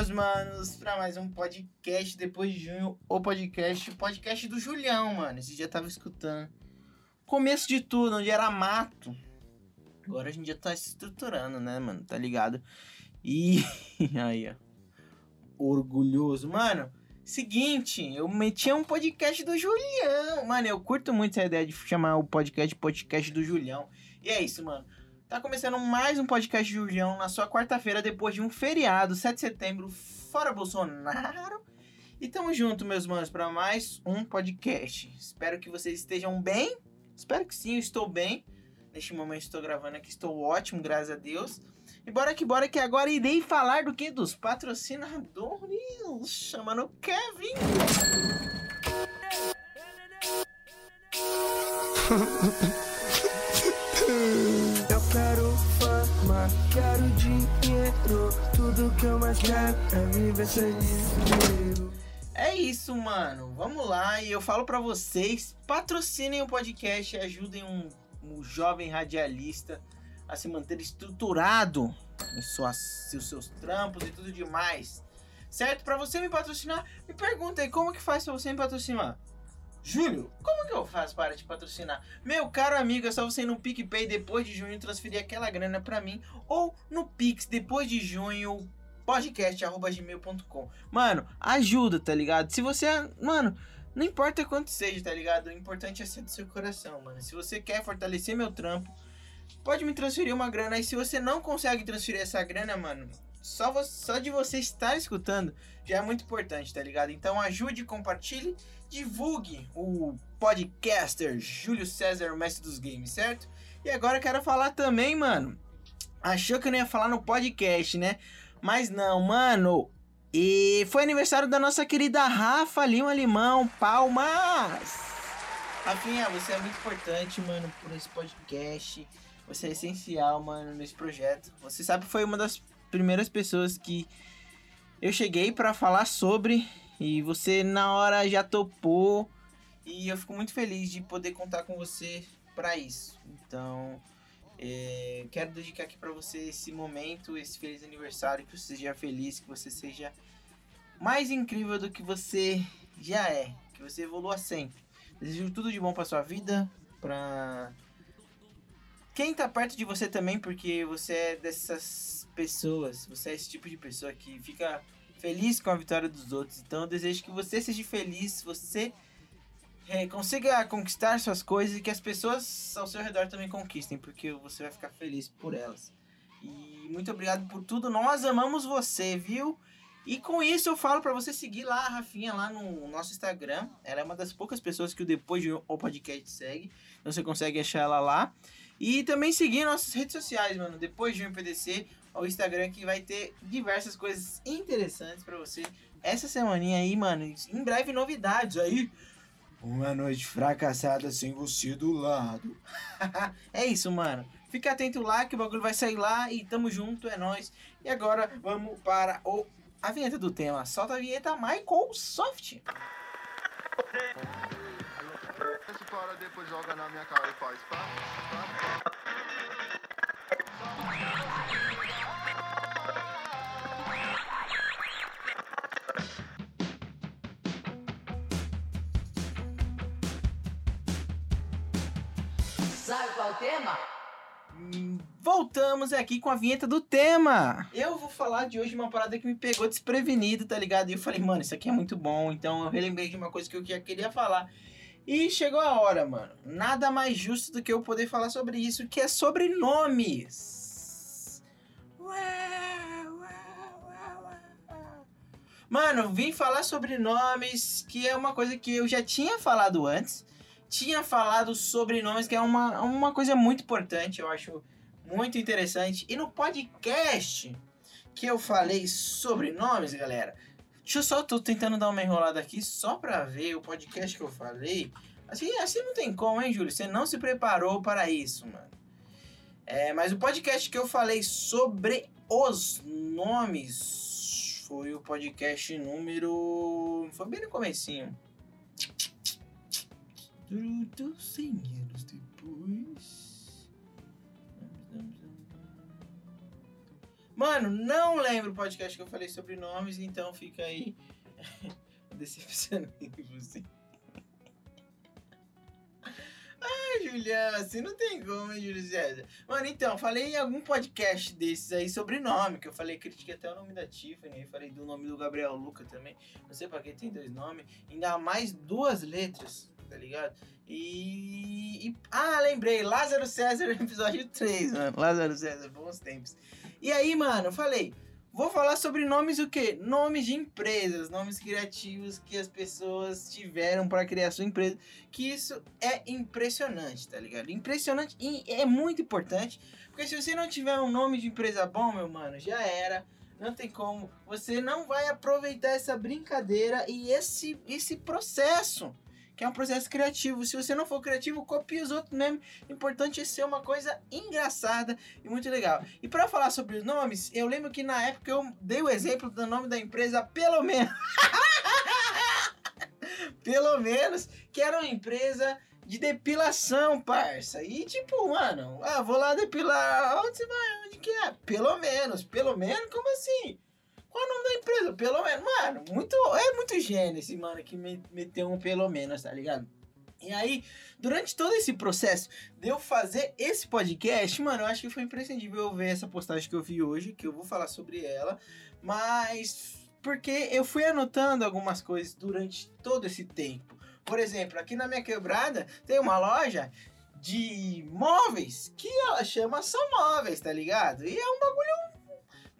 meus manos, pra mais um podcast depois de junho, o podcast, o podcast do Julião, mano. Esse dia tava escutando. Começo de tudo, onde era mato. Agora a gente já tá se estruturando, né, mano? Tá ligado? E. Aí, ó. Orgulhoso. Mano, seguinte, eu meti um podcast do Julião. Mano, eu curto muito essa ideia de chamar o podcast podcast do Julião. E é isso, mano. Tá começando mais um podcast do Julião na sua quarta-feira, depois de um feriado, 7 de setembro, fora Bolsonaro. E tamo junto, meus manos, para mais um podcast. Espero que vocês estejam bem. Espero que sim, eu estou bem. Neste momento estou gravando aqui, estou ótimo, graças a Deus. E bora que bora que agora irei falar do que? Dos patrocinadores. Chamando Kevin. fama, quero dinheiro. Tudo que eu mais quero é viver sem dinheiro. É isso, mano. Vamos lá. E eu falo pra vocês: patrocinem o podcast e ajudem um, um jovem radialista a se manter estruturado em suas, seus, seus trampos e tudo demais. Certo? Pra você me patrocinar, me pergunta aí como que faz pra você me patrocinar. Júlio, como que eu faço para te patrocinar? Meu caro amigo, é só você ir no PicPay depois de junho transferir aquela grana pra mim. Ou no Pix depois de junho, podcast.gmail.com. Mano, ajuda, tá ligado? Se você. Mano, não importa quanto seja, tá ligado? O importante é ser do seu coração, mano. Se você quer fortalecer meu trampo, pode me transferir uma grana. E se você não consegue transferir essa grana, mano, só, só de você estar escutando já é muito importante, tá ligado? Então ajude, compartilhe, divulgue o podcaster Júlio César, o mestre dos games, certo? E agora eu quero falar também, mano. Achou que eu não ia falar no podcast, né? Mas não, mano. E foi aniversário da nossa querida Rafa Lima Limão. Palmas! Rafinha, você é muito importante, mano, por esse podcast. Você é essencial, mano, nesse projeto. Você sabe que foi uma das primeiras pessoas que eu cheguei pra falar sobre. E você na hora já topou. E eu fico muito feliz de poder contar com você pra isso. Então, é, quero dedicar aqui pra você esse momento, esse feliz aniversário, que você seja feliz, que você seja mais incrível do que você já é, que você evolua sempre. Desejo tudo de bom pra sua vida, pra quem tá perto de você também, porque você é dessas pessoas, você é esse tipo de pessoa que fica feliz com a vitória dos outros. Então eu desejo que você seja feliz, você é, consiga conquistar suas coisas e que as pessoas ao seu redor também conquistem, porque você vai ficar feliz por elas. E muito obrigado por tudo. Nós amamos você, viu? E com isso eu falo pra você seguir lá a Rafinha lá no nosso Instagram. Ela é uma das poucas pessoas que o Depois de podcast segue. Então você consegue achar ela lá. E também seguir nossas redes sociais, mano. Depois de um PDC, o Instagram que vai ter diversas coisas interessantes pra você. Essa semaninha aí, mano. Em breve novidades aí. Uma noite fracassada sem você do lado. é isso, mano. Fica atento lá que o bagulho vai sair lá e tamo junto, é nóis. E agora vamos para o a vinheta do tema. Solta a vinheta Michael Soft. Para depois joga na minha cara e faz pá, pá. Sabe qual é o tema? Voltamos aqui com a vinheta do tema. Eu vou falar de hoje uma parada que me pegou desprevenido, tá ligado? E eu falei, mano, isso aqui é muito bom. Então eu relembrei de uma coisa que eu já queria falar. E chegou a hora, mano. Nada mais justo do que eu poder falar sobre isso, que é sobre nomes. Ué, ué, ué, ué. Mano, vim falar sobre nomes, que é uma coisa que eu já tinha falado antes. Tinha falado sobre nomes, que é uma, uma coisa muito importante, eu acho muito interessante. E no podcast que eu falei sobre nomes, galera, deixa eu só, tô tentando dar uma enrolada aqui só pra ver o podcast que eu falei. Assim, assim não tem como, hein, Júlio? Você não se preparou para isso, mano. É, mas o podcast que eu falei sobre os nomes foi o podcast número... Foi bem no comecinho. Tudo 100 anos depois... Mano, não lembro o podcast que eu falei sobre nomes, então fica aí. Decepcionei você. Ai, Juliana, assim não tem como, hein, Júlio César? Mano, então, falei em algum podcast desses aí sobre nome, que eu falei, critiquei até o nome da Tiffany, falei do nome do Gabriel Luca também. Não sei pra que tem dois nomes, ainda mais duas letras, tá ligado? E, e- Ah, lembrei, Lázaro César, episódio 3, mano. Lázaro César, bons tempos. E aí, mano, falei, vou falar sobre nomes o quê? Nomes de empresas, nomes criativos que as pessoas tiveram para criar sua empresa. Que isso é impressionante, tá ligado? Impressionante e é muito importante. Porque se você não tiver um nome de empresa bom, meu mano, já era. Não tem como. Você não vai aproveitar essa brincadeira e esse, esse processo que é um processo criativo. Se você não for criativo, copie os outros mesmo. O importante é ser uma coisa engraçada e muito legal. E para falar sobre os nomes, eu lembro que na época eu dei o exemplo do nome da empresa, pelo menos. pelo menos, que era uma empresa de depilação, parça. E tipo, mano, ah, vou lá depilar. Onde você vai? Onde que é? Pelo menos, pelo menos, como assim? Qual o nome da empresa? Pelo menos. Mano, muito, é muito gênio esse mano que me- meteu um pelo menos, tá ligado? E aí, durante todo esse processo de eu fazer esse podcast, mano, eu acho que foi imprescindível eu ver essa postagem que eu vi hoje, que eu vou falar sobre ela, mas porque eu fui anotando algumas coisas durante todo esse tempo. Por exemplo, aqui na minha quebrada tem uma loja de móveis que ela chama só móveis, tá ligado? E é um bagulho.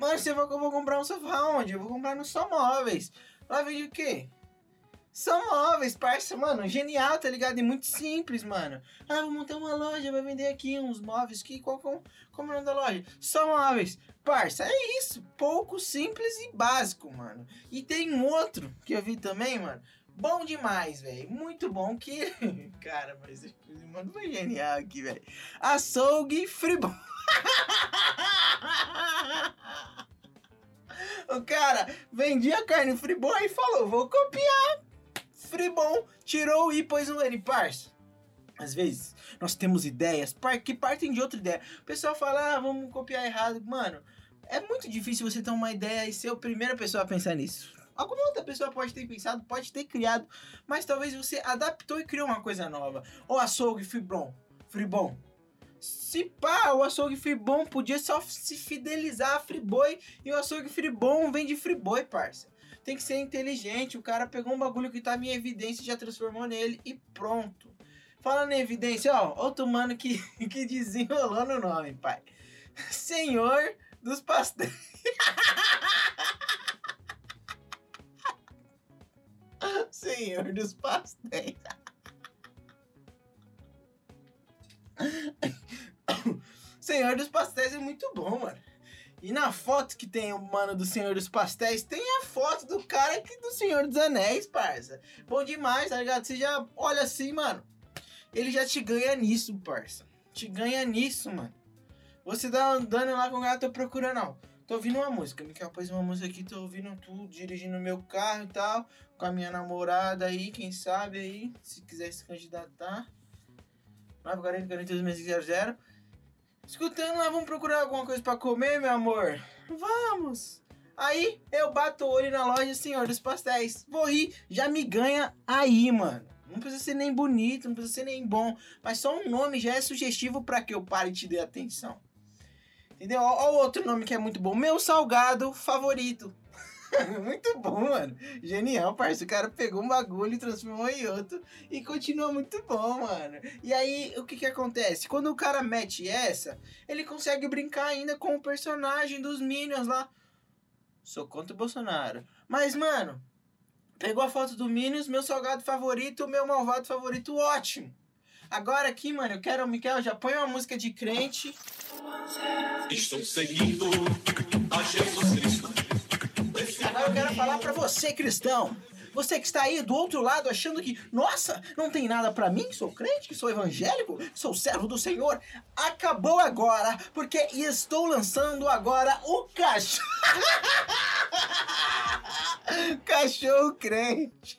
Mano, você vai, eu vou comprar um sofá onde? Eu vou comprar no Só Móveis. Lá vende o quê? São móveis, parça, mano, genial, tá ligado? E muito simples, mano. Ah, vou montar uma loja, vai vender aqui uns móveis, que, qual, qual, como é o nome da loja? Só móveis. Parça, é isso, pouco simples e básico, mano. E tem um outro que eu vi também, mano, bom demais, velho, muito bom que... Cara, mas mano foi genial aqui, velho. Açougue Fribom. O cara vendia carne Fribon e falou, vou copiar. Fribon tirou e pôs um N, parça. Às vezes, nós temos ideias que partem de outra ideia. O pessoal fala, ah, vamos copiar errado. Mano, é muito difícil você ter uma ideia e ser a primeira pessoa a pensar nisso. Alguma outra pessoa pode ter pensado, pode ter criado, mas talvez você adaptou e criou uma coisa nova. O açougue Fribon. Fribon. Se pá, o açougue Fribon podia só se fidelizar a Friboi e o açougue Fribon vem de Friboi, parça. Tem que ser inteligente. O cara pegou um bagulho que tava em evidência e já transformou nele e pronto. Falando em evidência, ó, outro mano que, que desenrolou no nome, pai. Senhor dos pastéis. Senhor dos pastéis. Senhor dos Pastéis é muito bom, mano. E na foto que tem o mano do Senhor dos Pastéis, tem a foto do cara que do Senhor dos Anéis, parça. Bom demais, tá ligado? Você já olha assim, mano. Ele já te ganha nisso, parça. Te ganha nisso, mano. Você tá andando lá com o cara, tô procurando, ó. Tô ouvindo uma música. Miquel pôs uma música aqui, tô ouvindo tudo, dirigindo meu carro e tal. Com a minha namorada aí, quem sabe aí, se quiser se candidatar. 940 42 00 Escutando lá, vamos procurar alguma coisa pra comer, meu amor? Vamos! Aí eu bato o olho na loja Senhor dos Pastéis. Vou rir, já me ganha aí, mano. Não precisa ser nem bonito, não precisa ser nem bom. Mas só um nome já é sugestivo pra que eu pare e te dê atenção. Entendeu? Ó outro nome que é muito bom. Meu salgado favorito. muito bom, mano. Genial, parceiro. O cara pegou um bagulho e transformou em outro. E continua muito bom, mano. E aí, o que que acontece? Quando o cara mete essa, ele consegue brincar ainda com o personagem dos Minions lá. Sou contra o Bolsonaro. Mas, mano, pegou a foto do Minions, meu salgado favorito, meu malvado favorito, ótimo. Agora aqui, mano, eu quero, Miquel, já põe uma música de crente. Estou seguindo a Jesus Cristo. Eu quero falar pra você, cristão. Você que está aí do outro lado achando que, nossa, não tem nada pra mim, sou crente, sou evangélico, sou servo do Senhor. Acabou agora, porque estou lançando agora o cachorro. cachorro crente.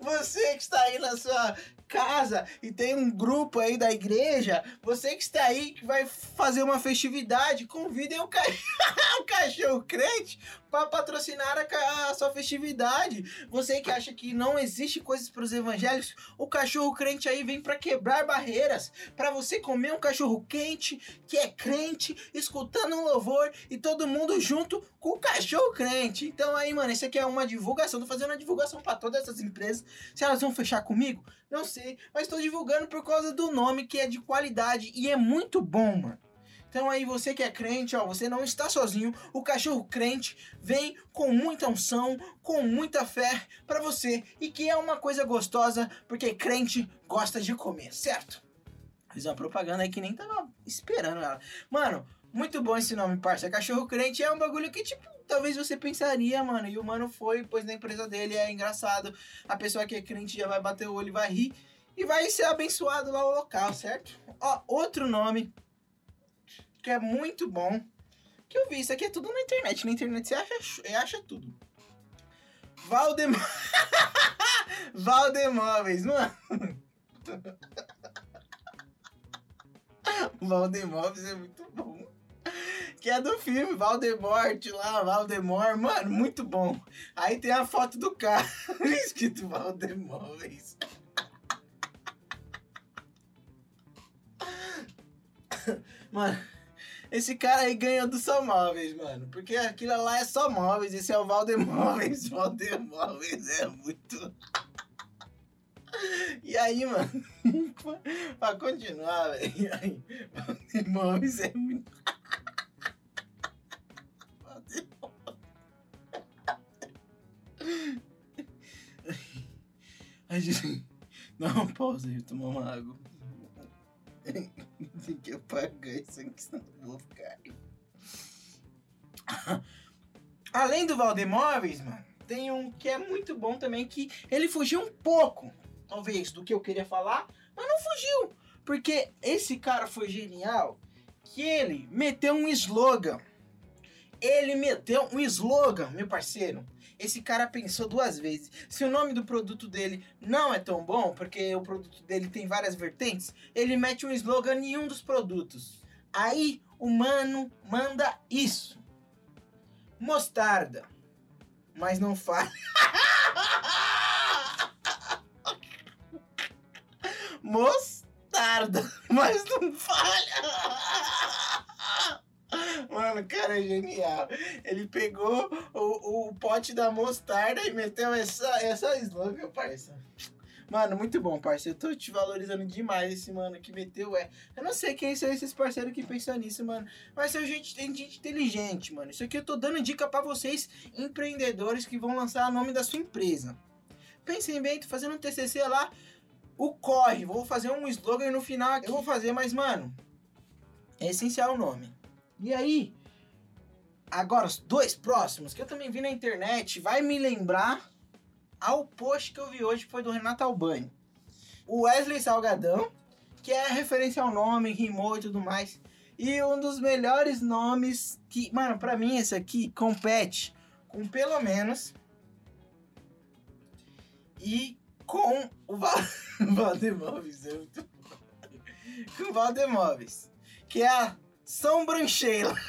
Você que está aí na sua casa e tem um grupo aí da igreja, você que está aí que vai fazer uma festividade, convidem o, ca... o cachorro crente para patrocinar a, a sua festividade. Você que acha que não existe coisas para os evangélicos, o cachorro crente aí vem para quebrar barreiras, para você comer um cachorro quente que é crente, escutando um louvor e todo mundo junto com o cachorro crente. Então aí, mano, isso aqui é uma divulgação, tô fazendo uma divulgação para todas essas empresas. Se elas vão fechar comigo, não sei, mas estou divulgando por causa do nome que é de qualidade e é muito bom, mano. Então aí você que é crente, ó, você não está sozinho. O cachorro crente vem com muita unção, com muita fé pra você e que é uma coisa gostosa, porque crente gosta de comer, certo? Fiz uma propaganda aí que nem tava esperando ela. Mano, muito bom esse nome, parça. Cachorro crente é um bagulho que, tipo, talvez você pensaria, mano. E o mano foi, pois na empresa dele é engraçado. A pessoa que é crente já vai bater o olho e vai rir. E vai ser abençoado lá o local, certo? Ó, outro nome que é muito bom. Que eu vi, isso aqui é tudo na internet. Na internet você acha, acha tudo. Valdem... Valdemóveis, mano. Valdemóveis é muito bom. Que é do filme Valdemort lá, Valdemor. Mano, muito bom. Aí tem a foto do carro escrito Valdemóveis. Mano, esse cara aí ganhou do Só Móveis, mano. Porque aquilo lá é só móveis, esse é o Valdemóveis. Valdemóveis é muito. E aí, mano, pra continuar, velho. Valdemóveis é muito. Ai, gente. Uma pausa aí, tomar uma água. Tem que apagar isso aqui, senão eu vou ficar. Além do Valdemóveis, mano, tem um que é muito bom também, que ele fugiu um pouco, talvez, do que eu queria falar, mas não fugiu. Porque esse cara foi genial, que ele meteu um slogan. Ele meteu um slogan, meu parceiro. Esse cara pensou duas vezes. Se o nome do produto dele não é tão bom, porque o produto dele tem várias vertentes, ele mete um slogan em um dos produtos. Aí o mano manda isso: mostarda. Mas não fale. mostarda. Mas não falha. Mano, o cara é genial. Ele pegou o, o pote da mostarda e meteu essa, essa slogan, parça. Mano, muito bom, parceiro. Eu tô te valorizando demais esse mano que meteu é. Eu não sei quem são esses parceiros que pensam nisso, mano. Mas são gente, gente inteligente, mano. Isso aqui eu tô dando dica pra vocês, empreendedores que vão lançar o nome da sua empresa. Pensem bem, tô fazendo um TCC lá. O corre, vou fazer um slogan no final. Eu vou fazer, mas, mano, é essencial o nome. E aí, agora os dois próximos, que eu também vi na internet, vai me lembrar ao post que eu vi hoje, que foi do Renato Albani. O Wesley Salgadão, que é referência ao nome, rimou e tudo mais. E um dos melhores nomes que, mano, pra mim esse aqui compete com pelo menos e com o Val- Valdemóveis. É muito. Com o Valdemóveis. Que é a São Brancheila.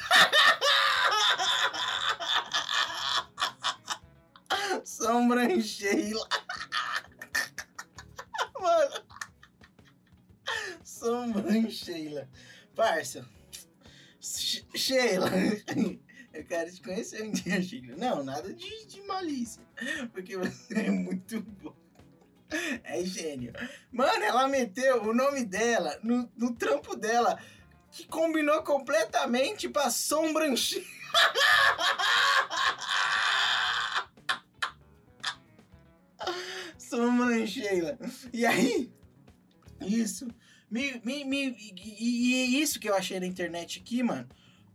São Brancheila. Mano. São Brancheila. Parça. She- Sheila. Eu quero te conhecer um dia, Sheila. Não, nada de, de malícia. Porque você é muito bom. É gênio. Mano, ela meteu o nome dela no, no trampo dela, que combinou completamente pra sombrancheira. Sombrancheira. E aí, isso. Me, me, me, e, e é isso que eu achei na internet aqui, mano.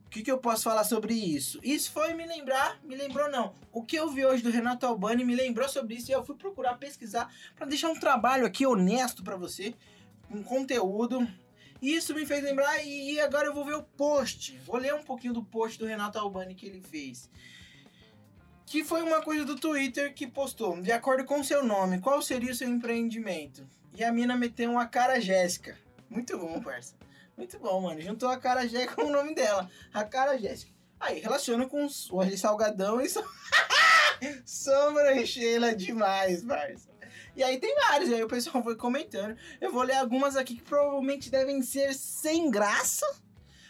O que, que eu posso falar sobre isso? Isso foi me lembrar, me lembrou não. O que eu vi hoje do Renato Albani me lembrou sobre isso e eu fui procurar pesquisar pra deixar um trabalho aqui honesto pra você, um conteúdo. E isso me fez lembrar e, e agora eu vou ver o post. Vou ler um pouquinho do post do Renato Albani que ele fez. Que foi uma coisa do Twitter que postou. De acordo com seu nome, qual seria o seu empreendimento? E a mina meteu uma cara Jéssica. Muito bom, parça. Muito bom, mano. Juntou a cara Jéssica com o nome dela. A cara Jéssica. Aí, relaciona com o Salgadão e so... sobrancheira demais, parça. E aí tem vários, aí o pessoal foi comentando. Eu vou ler algumas aqui que provavelmente devem ser sem graça.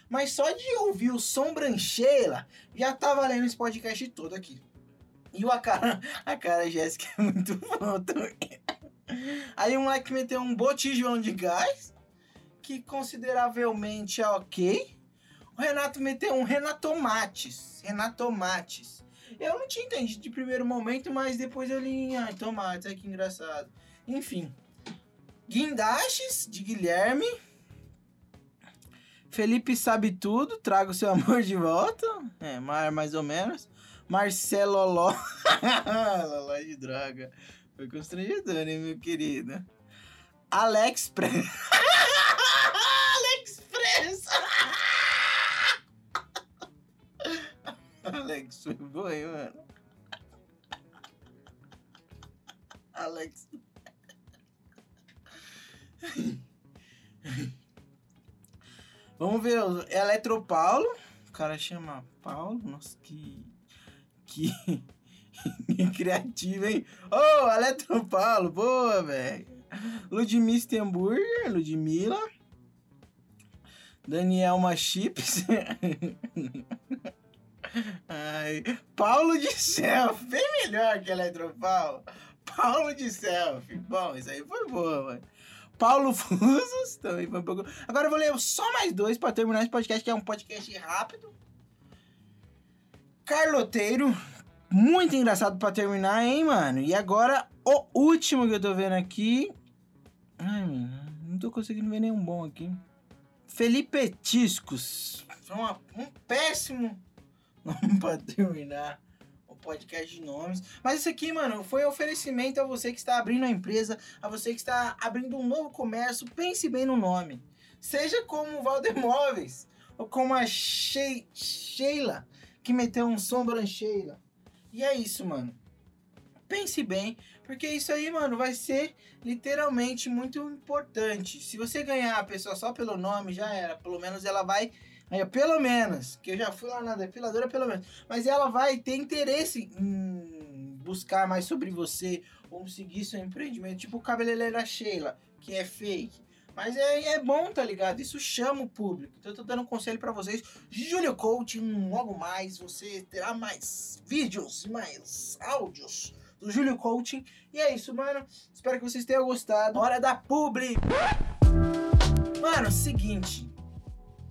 Mas só de ouvir o sobrancheira, já tá valendo esse podcast todo aqui. E o a cara, a cara Jéssica é muito também. Aí o moleque meteu um botijão de gás, que consideravelmente é ok. O Renato meteu um Renatomates. Renatomates. Eu não tinha entendido de primeiro momento, mas depois eu li. Ai, tomates, ai que engraçado. Enfim. Guindastes, de Guilherme. Felipe sabe tudo, traga o seu amor de volta. É, mais, ou menos. Marcelo Loló. Loló de droga. Foi constrangedor, hein, meu querido? Alex Pre... Alex Press. Bom, hein, mano? Alex. Vamos ver, o Eletropaulo. O cara chama Paulo. Nossa, que. Que. que criativo, hein? Ô, oh, Eletropaulo, boa, velho. Ludmilla Stenburger, Ludmilla. Danielma Chips. Ai, Paulo de Selfie, bem melhor que Eletropaulo. Paulo de Selfie. Bom, isso aí foi boa, mano. Paulo Fusos, também foi um pouco. Agora eu vou ler só mais dois pra terminar esse podcast, que é um podcast rápido. Carloteiro, muito engraçado pra terminar, hein, mano? E agora, o último que eu tô vendo aqui. Ai, mano, não tô conseguindo ver nenhum bom aqui. Felipe Tiscos. Uma- um péssimo nome pra terminar o podcast de nomes. Mas isso aqui, mano, foi um oferecimento a você que está abrindo a empresa, a você que está abrindo um novo comércio. Pense bem no nome. Seja como o Valdemóveis, ou como a Shei- Sheila, que meteu um sobrancheira. E é isso, mano. Pense bem, porque isso aí, mano, vai ser literalmente muito importante. Se você ganhar a pessoa só pelo nome, já era. Pelo menos ela vai. Aí, pelo menos, que eu já fui lá na depiladora, pelo menos. Mas ela vai ter interesse em buscar mais sobre você, ou seguir seu empreendimento. Tipo o cabeleireira Sheila, que é fake. Mas é, é bom, tá ligado? Isso chama o público. Então eu tô dando um conselho pra vocês. Júlio Coaching, logo mais você terá mais vídeos mais áudios do Júlio Coaching. E é isso, mano. Espero que vocês tenham gostado. Hora da publi! Mano, seguinte.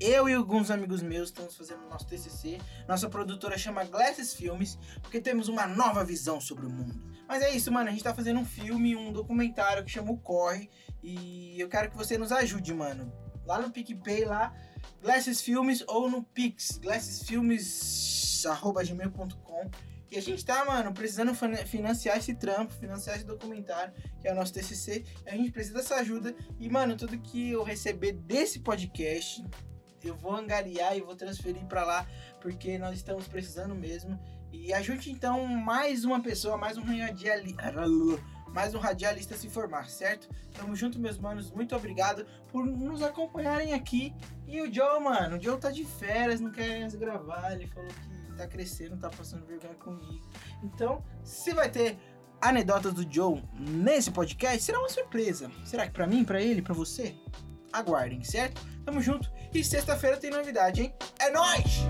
Eu e alguns amigos meus estamos fazendo nosso TCC. Nossa produtora chama Glasses Filmes, porque temos uma nova visão sobre o mundo. Mas é isso, mano. A gente tá fazendo um filme, um documentário que chama o Corre. E eu quero que você nos ajude, mano. Lá no PicPay, lá, Glasses Filmes ou no Pix, glassesfilmes.gmail.com. Que a gente tá, mano, precisando financiar esse trampo, financiar esse documentário, que é o nosso TCC. A gente precisa dessa ajuda. E, mano, tudo que eu receber desse podcast, eu vou angariar e vou transferir pra lá, porque nós estamos precisando mesmo. E ajude então mais uma pessoa, mais um radialista, mais um radialista a se formar, certo? Tamo junto, meus manos. Muito obrigado por nos acompanharem aqui. E o Joe, mano, o Joe tá de férias, não quer gravar. Ele falou que tá crescendo, tá passando vergonha comigo. Então, se vai ter anedotas do Joe nesse podcast, será uma surpresa. Será que pra mim, pra ele, pra você? Aguardem, certo? Tamo junto. E sexta-feira tem novidade, hein? É nóis!